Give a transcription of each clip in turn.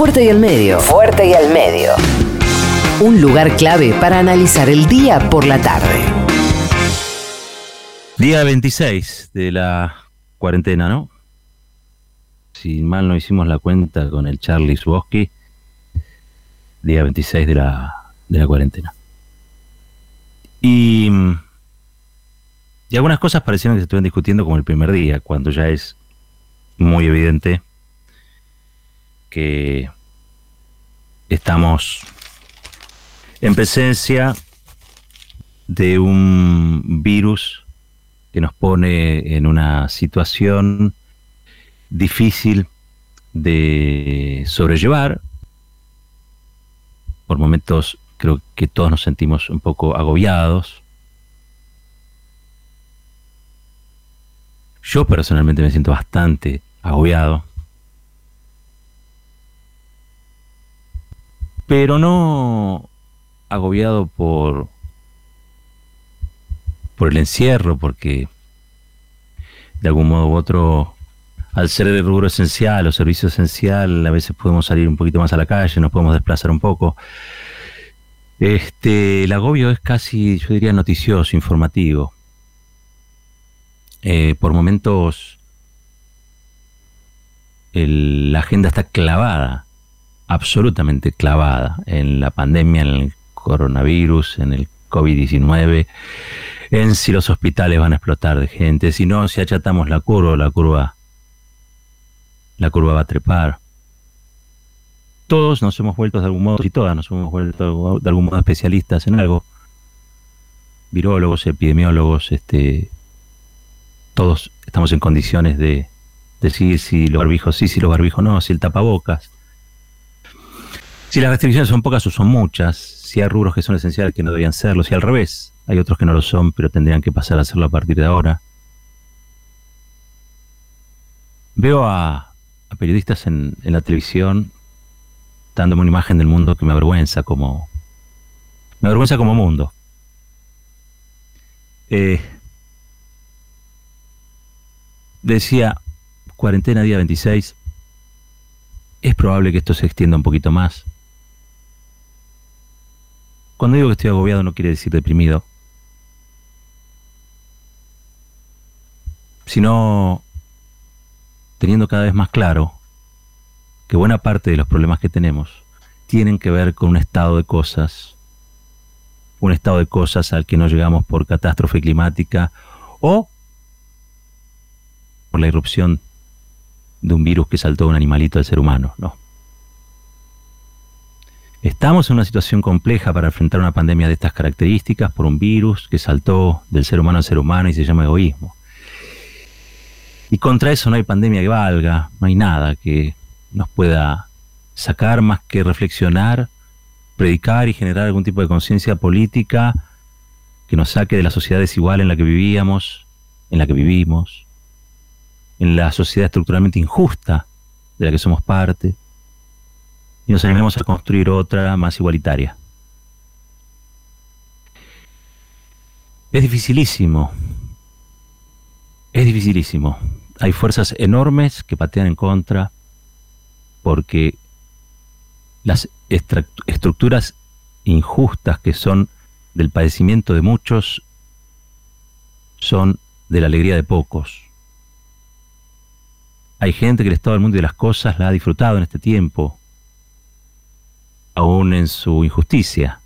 Fuerte y al medio. Fuerte y al medio. Un lugar clave para analizar el día por la tarde. Día 26 de la cuarentena, ¿no? Si mal no hicimos la cuenta con el Charlie Swosky, día 26 de la, de la cuarentena. Y, y algunas cosas parecieron que se estuvieron discutiendo como el primer día, cuando ya es muy evidente que estamos en presencia de un virus que nos pone en una situación difícil de sobrellevar. Por momentos creo que todos nos sentimos un poco agobiados. Yo personalmente me siento bastante agobiado. Pero no agobiado por por el encierro, porque de algún modo u otro, al ser el rubro esencial o servicio esencial, a veces podemos salir un poquito más a la calle, nos podemos desplazar un poco. Este, el agobio es casi, yo diría, noticioso, informativo. Eh, por momentos la agenda está clavada absolutamente clavada en la pandemia, en el coronavirus, en el COVID-19, en si los hospitales van a explotar de gente, si no, si achatamos la curva, la curva, la curva va a trepar. Todos nos hemos vuelto de algún modo, y todas nos hemos vuelto de algún modo especialistas en algo. Virólogos, epidemiólogos, este, todos estamos en condiciones de decir si los barbijos sí, si los barbijos no, si el tapabocas si las restricciones son pocas o son muchas, si hay rubros que son esenciales que no deberían serlo, si al revés, hay otros que no lo son, pero tendrían que pasar a hacerlo a partir de ahora. Veo a, periodistas en, la televisión dándome una imagen del mundo que me avergüenza como. Me avergüenza como mundo. Eh, decía, cuarentena día 26. Es probable que esto se extienda un poquito más. Cuando digo que estoy agobiado no quiere decir deprimido, sino teniendo cada vez más claro que buena parte de los problemas que tenemos tienen que ver con un estado de cosas, un estado de cosas al que no llegamos por catástrofe climática o por la irrupción de un virus que saltó un animalito del ser humano, no. Estamos en una situación compleja para enfrentar una pandemia de estas características por un virus que saltó del ser humano al ser humano y se llama egoísmo. Y contra eso no hay pandemia que valga, no hay nada que nos pueda sacar más que reflexionar, predicar y generar algún tipo de conciencia política que nos saque de la sociedad desigual en la que vivíamos, en la que vivimos, en la sociedad estructuralmente injusta de la que somos parte y nos animemos a construir otra más igualitaria. Es dificilísimo. Es dificilísimo. Hay fuerzas enormes que patean en contra porque las estructuras injustas que son del padecimiento de muchos son de la alegría de pocos. Hay gente que el estado del mundo y de las cosas la ha disfrutado en este tiempo, aún en su injusticia,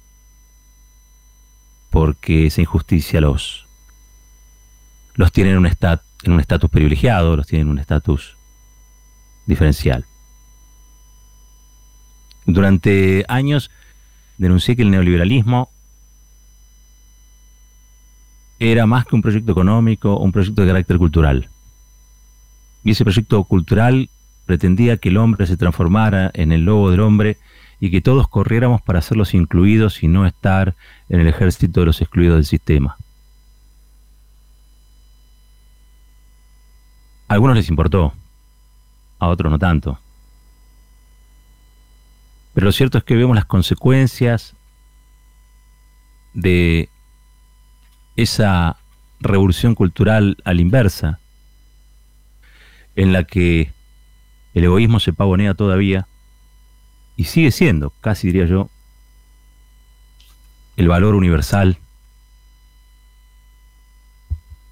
porque esa injusticia los, los tiene en un estatus privilegiado, los tiene en un estatus diferencial. Durante años denuncié que el neoliberalismo era más que un proyecto económico, un proyecto de carácter cultural. Y ese proyecto cultural pretendía que el hombre se transformara en el lobo del hombre y que todos corriéramos para ser los incluidos y no estar en el ejército de los excluidos del sistema. A algunos les importó, a otros no tanto. Pero lo cierto es que vemos las consecuencias de esa revolución cultural a la inversa, en la que el egoísmo se pavonea todavía y sigue siendo, casi diría yo, el valor universal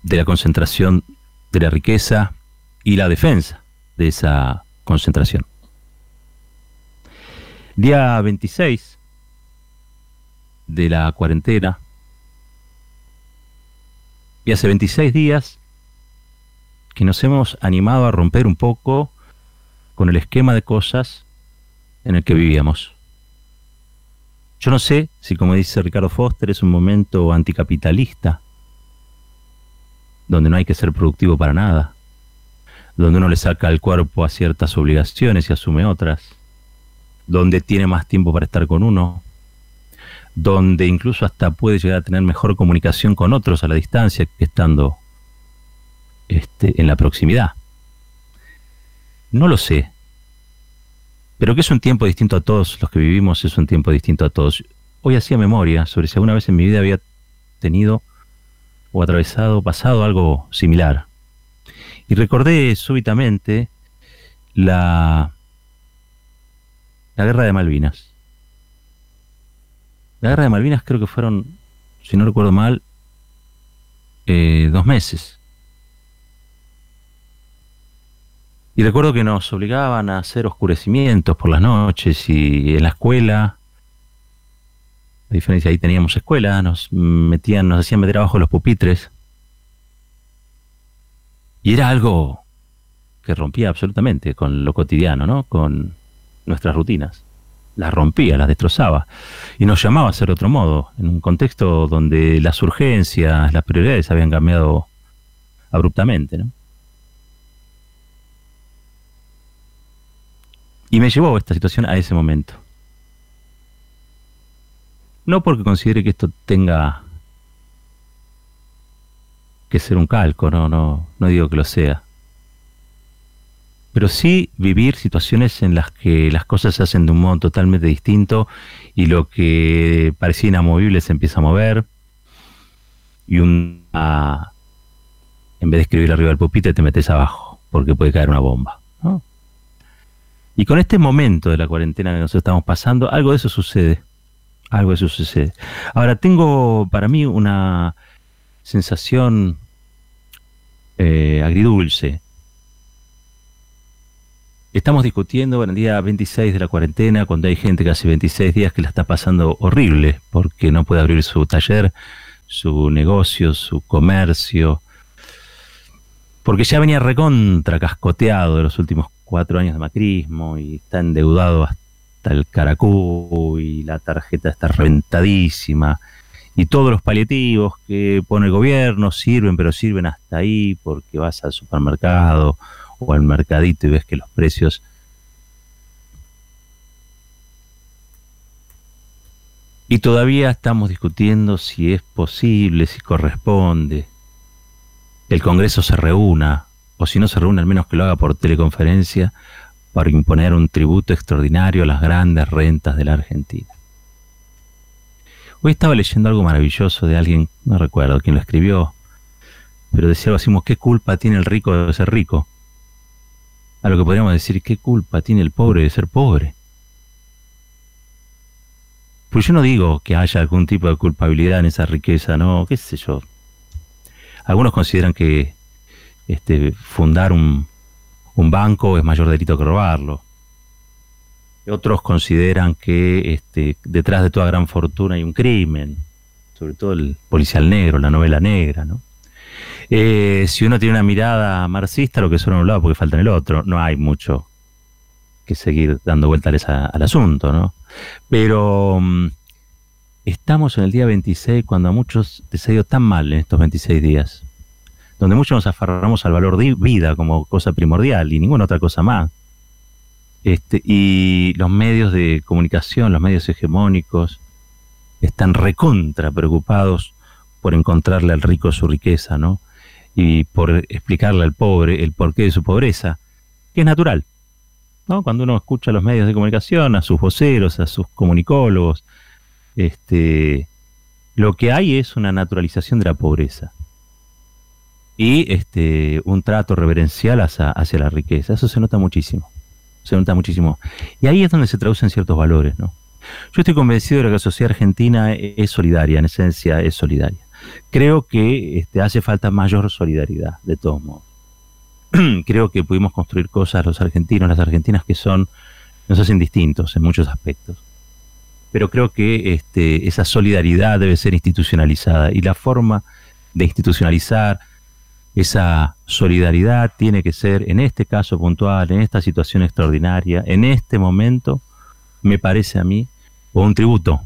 de la concentración de la riqueza y la defensa de esa concentración. Día 26 de la cuarentena y hace 26 días que nos hemos animado a romper un poco con el esquema de cosas en el que vivíamos. Yo no sé si, como dice Ricardo Foster, es un momento anticapitalista, donde no hay que ser productivo para nada, donde uno le saca el cuerpo a ciertas obligaciones y asume otras, donde tiene más tiempo para estar con uno, donde incluso hasta puede llegar a tener mejor comunicación con otros a la distancia que estando este, en la proximidad. No lo sé, pero que es un tiempo distinto a todos los que vivimos, es un tiempo distinto a todos. Hoy hacía memoria sobre si alguna vez en mi vida había tenido o atravesado, pasado algo similar. Y recordé súbitamente la, la guerra de Malvinas. La guerra de Malvinas creo que fueron, si no recuerdo mal, eh, dos meses. Y recuerdo que nos obligaban a hacer oscurecimientos por las noches y en la escuela, a diferencia ahí teníamos escuela, nos metían, nos hacían meter abajo los pupitres. Y era algo que rompía absolutamente con lo cotidiano, ¿no? Con nuestras rutinas las rompía, las destrozaba. Y nos llamaba a ser otro modo, en un contexto donde las urgencias, las prioridades habían cambiado abruptamente. ¿no? Y me llevó esta situación a ese momento. No porque considere que esto tenga que ser un calco, no, no, no digo que lo sea. Pero sí vivir situaciones en las que las cosas se hacen de un modo totalmente distinto y lo que parecía inamovible se empieza a mover. Y un en vez de escribir arriba del pupitre te metes abajo porque puede caer una bomba y con este momento de la cuarentena que nos estamos pasando algo de eso sucede. Algo de eso sucede. Ahora tengo para mí una sensación eh, agridulce. Estamos discutiendo en el día 26 de la cuarentena, cuando hay gente que hace 26 días que la está pasando horrible, porque no puede abrir su taller, su negocio, su comercio, porque ya venía recontra cascoteado de los últimos cuatro años de macrismo y está endeudado hasta el caracú y la tarjeta está reventadísima y todos los paliativos que pone el gobierno sirven, pero sirven hasta ahí porque vas al supermercado o al mercadito y ves que los precios y todavía estamos discutiendo si es posible, si corresponde. Que el Congreso se reúna, o si no se reúne al menos que lo haga por teleconferencia, para imponer un tributo extraordinario a las grandes rentas de la Argentina. Hoy estaba leyendo algo maravilloso de alguien, no recuerdo quién lo escribió, pero decía algo así, ¿qué culpa tiene el rico de ser rico? a lo que podríamos decir, ¿qué culpa tiene el pobre de ser pobre? Pues yo no digo que haya algún tipo de culpabilidad en esa riqueza, no, qué sé yo. Algunos consideran que este, fundar un, banco es mayor delito que robarlo. Otros consideran que este, detrás de toda gran fortuna hay un crimen, sobre todo el policial negro, la novela negra, ¿no? Eh, si uno tiene una mirada marxista, lo que suena en un lado porque falta en el otro. No hay mucho que seguir dando vueltas al asunto, ¿no? Pero mm, estamos en el día 26 cuando a muchos les ha ido tan mal en estos 26 días, donde muchos nos aferramos al valor de vida como cosa primordial y ninguna otra cosa más. Este, y los medios de comunicación, los medios hegemónicos, están recontra preocupados por encontrarle al rico su riqueza, ¿no? y por explicarle al pobre el porqué de su pobreza, que es natural. ¿no? Cuando uno escucha a los medios de comunicación, a sus voceros, a sus comunicólogos, este, lo que hay es una naturalización de la pobreza y este, un trato reverencial hacia, hacia la riqueza. Eso se nota muchísimo. se nota muchísimo. Y ahí es donde se traducen ciertos valores, ¿no? Yo estoy convencido de que la sociedad argentina es solidaria, en esencia es solidaria. Creo que este, hace falta mayor solidaridad, de todos modos. Creo que pudimos construir cosas los argentinos, las argentinas que son, nos hacen distintos en muchos aspectos. Pero creo que este, esa solidaridad debe ser institucionalizada y la forma de institucionalizar esa solidaridad tiene que ser, en este caso puntual, en esta situación extraordinaria, en este momento, me parece a mí, un tributo,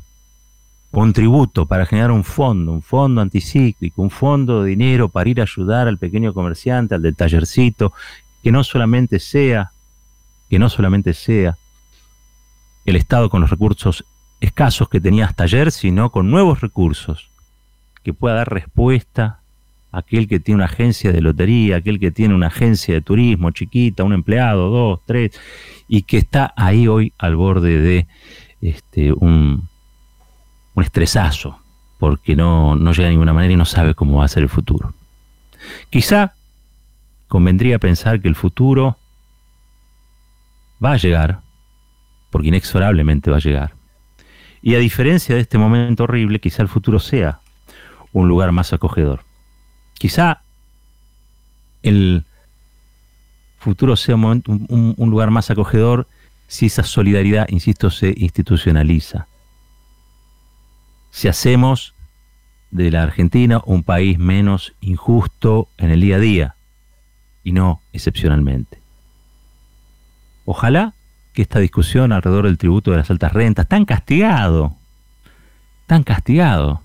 un tributo para generar un fondo, un fondo anticíclico, un fondo de dinero para ir a ayudar al pequeño comerciante, al del tallercito, que no solamente sea, que no solamente sea el Estado con los recursos escasos que tenía hasta ayer, sino con nuevos recursos, que pueda dar respuesta aquel que tiene una agencia de lotería, aquel que tiene una agencia de turismo chiquita, un empleado, dos, tres, y que está ahí hoy al borde de este, un, un estresazo, porque no, no llega de ninguna manera y no sabe cómo va a ser el futuro. Quizá convendría pensar que el futuro va a llegar, porque inexorablemente va a llegar. Y a diferencia de este momento horrible, quizá el futuro sea un lugar más acogedor. Quizá el futuro sea un, lugar más acogedor si esa solidaridad, insisto, se institucionaliza si hacemos de la Argentina un país menos injusto en el día a día y no excepcionalmente. Ojalá que esta discusión alrededor del tributo de las altas rentas, tan castigado, tan castigado,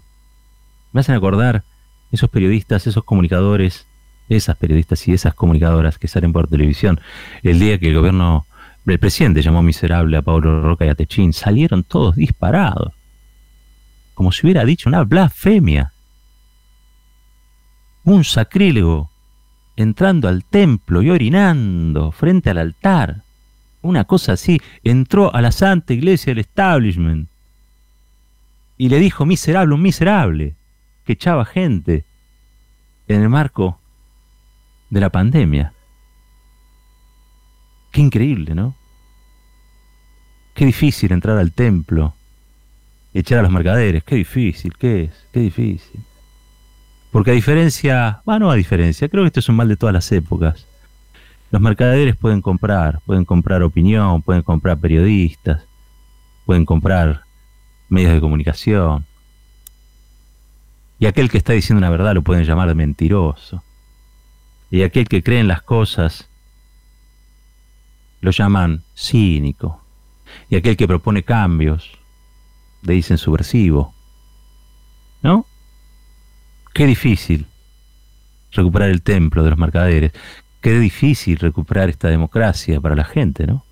me hacen acordar esos periodistas, esos comunicadores, esas periodistas y esas comunicadoras que salen por televisión el día que el gobierno, el presidente llamó miserable a Pablo Roca y a Techín, salieron todos disparados como si hubiera dicho una blasfemia. Un sacrílego entrando al templo y orinando frente al altar. Una cosa así. Entró a la santa iglesia del establishment y le dijo miserable, un miserable, que echaba gente en el marco de la pandemia. Qué increíble, ¿no? Qué difícil entrar al templo echar a los mercaderes. Qué difícil, qué es, qué difícil. Porque a diferencia, bueno, a diferencia, creo que esto es un mal de todas las épocas. Los mercaderes pueden comprar, pueden comprar opinión, pueden comprar periodistas, pueden comprar medios de comunicación. Y aquel que está diciendo una verdad lo pueden llamar mentiroso. Y aquel que cree en las cosas lo llaman cínico. Y aquel que propone cambios le dicen subversivo. ¿No? Qué difícil recuperar el templo de los mercaderes. Qué difícil recuperar esta democracia para la gente, ¿no?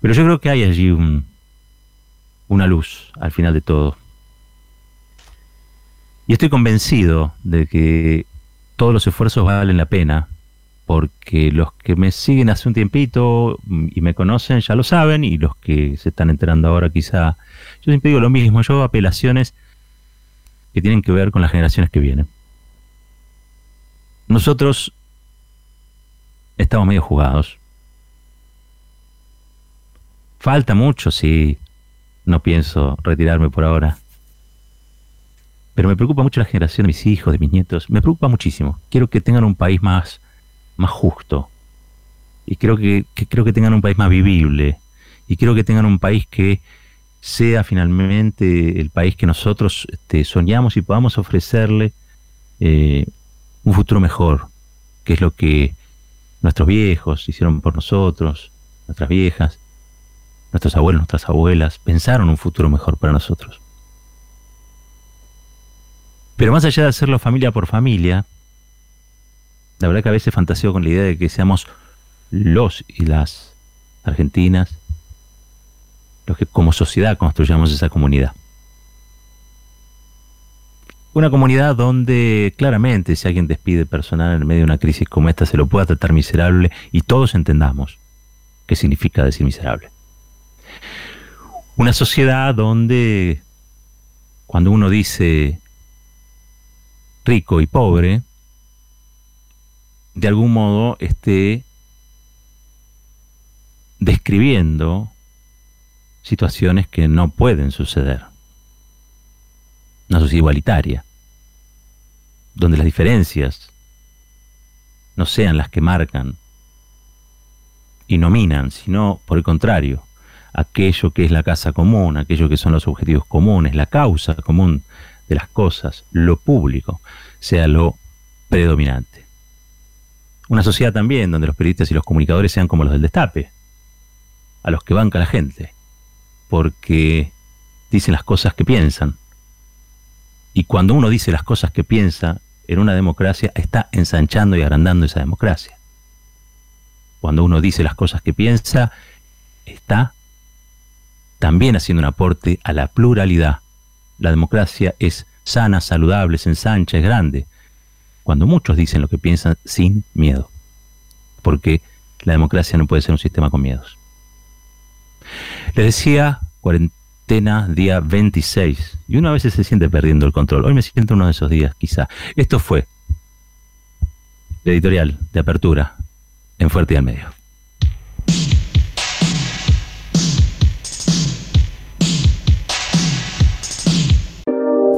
Pero yo creo que hay allí un, una luz al final de todo. Y estoy convencido de que todos los esfuerzos valen la pena porque los que me siguen hace un tiempito y me conocen ya lo saben, y los que se están enterando ahora quizá, yo siempre digo lo mismo, yo hago apelaciones que tienen que ver con las generaciones que vienen. Nosotros estamos medio jugados. Falta mucho, sí. No pienso retirarme por ahora. Pero me preocupa mucho la generación de mis hijos, de mis nietos. Me preocupa muchísimo. Quiero que tengan un país más más justo. Y creo que, creo que tengan un país más vivible. Y quiero que tengan un país que sea finalmente el país que nosotros este, soñamos y podamos ofrecerle eh, un futuro mejor, que es lo que nuestros viejos hicieron por nosotros, nuestras viejas, nuestros abuelos, nuestras abuelas, pensaron un futuro mejor para nosotros. Pero más allá de hacerlo familia por familia, la verdad que a veces fantaseo con la idea de que seamos los y las argentinas los que como sociedad construyamos esa comunidad. Una comunidad donde claramente si alguien despide personal en medio de una crisis como esta se lo pueda tratar miserable y todos entendamos qué significa decir miserable. Una sociedad donde cuando uno dice rico y pobre, de algún modo esté describiendo situaciones que no pueden suceder. Una sociedad igualitaria, donde las diferencias no sean las que marcan y nominan, sino por el contrario, aquello que es la casa común, aquello que son los objetivos comunes, la causa común de las cosas, lo público, sea lo predominante. Una sociedad también donde los periodistas y los comunicadores sean como los del destape, a los que banca la gente, porque dicen las cosas que piensan. Y cuando uno dice las cosas que piensa en una democracia, está ensanchando y agrandando esa democracia. Cuando uno dice las cosas que piensa, está también haciendo un aporte a la pluralidad. La democracia es sana, saludable, se ensancha, es grande. Cuando muchos dicen lo que piensan sin miedo. Porque la democracia no puede ser un sistema con miedos. Les decía, cuarentena día 26. Y uno a veces se siente perdiendo el control. Hoy me siento uno de esos días, quizá. Esto fue la editorial de apertura en Fuerte y al Medio.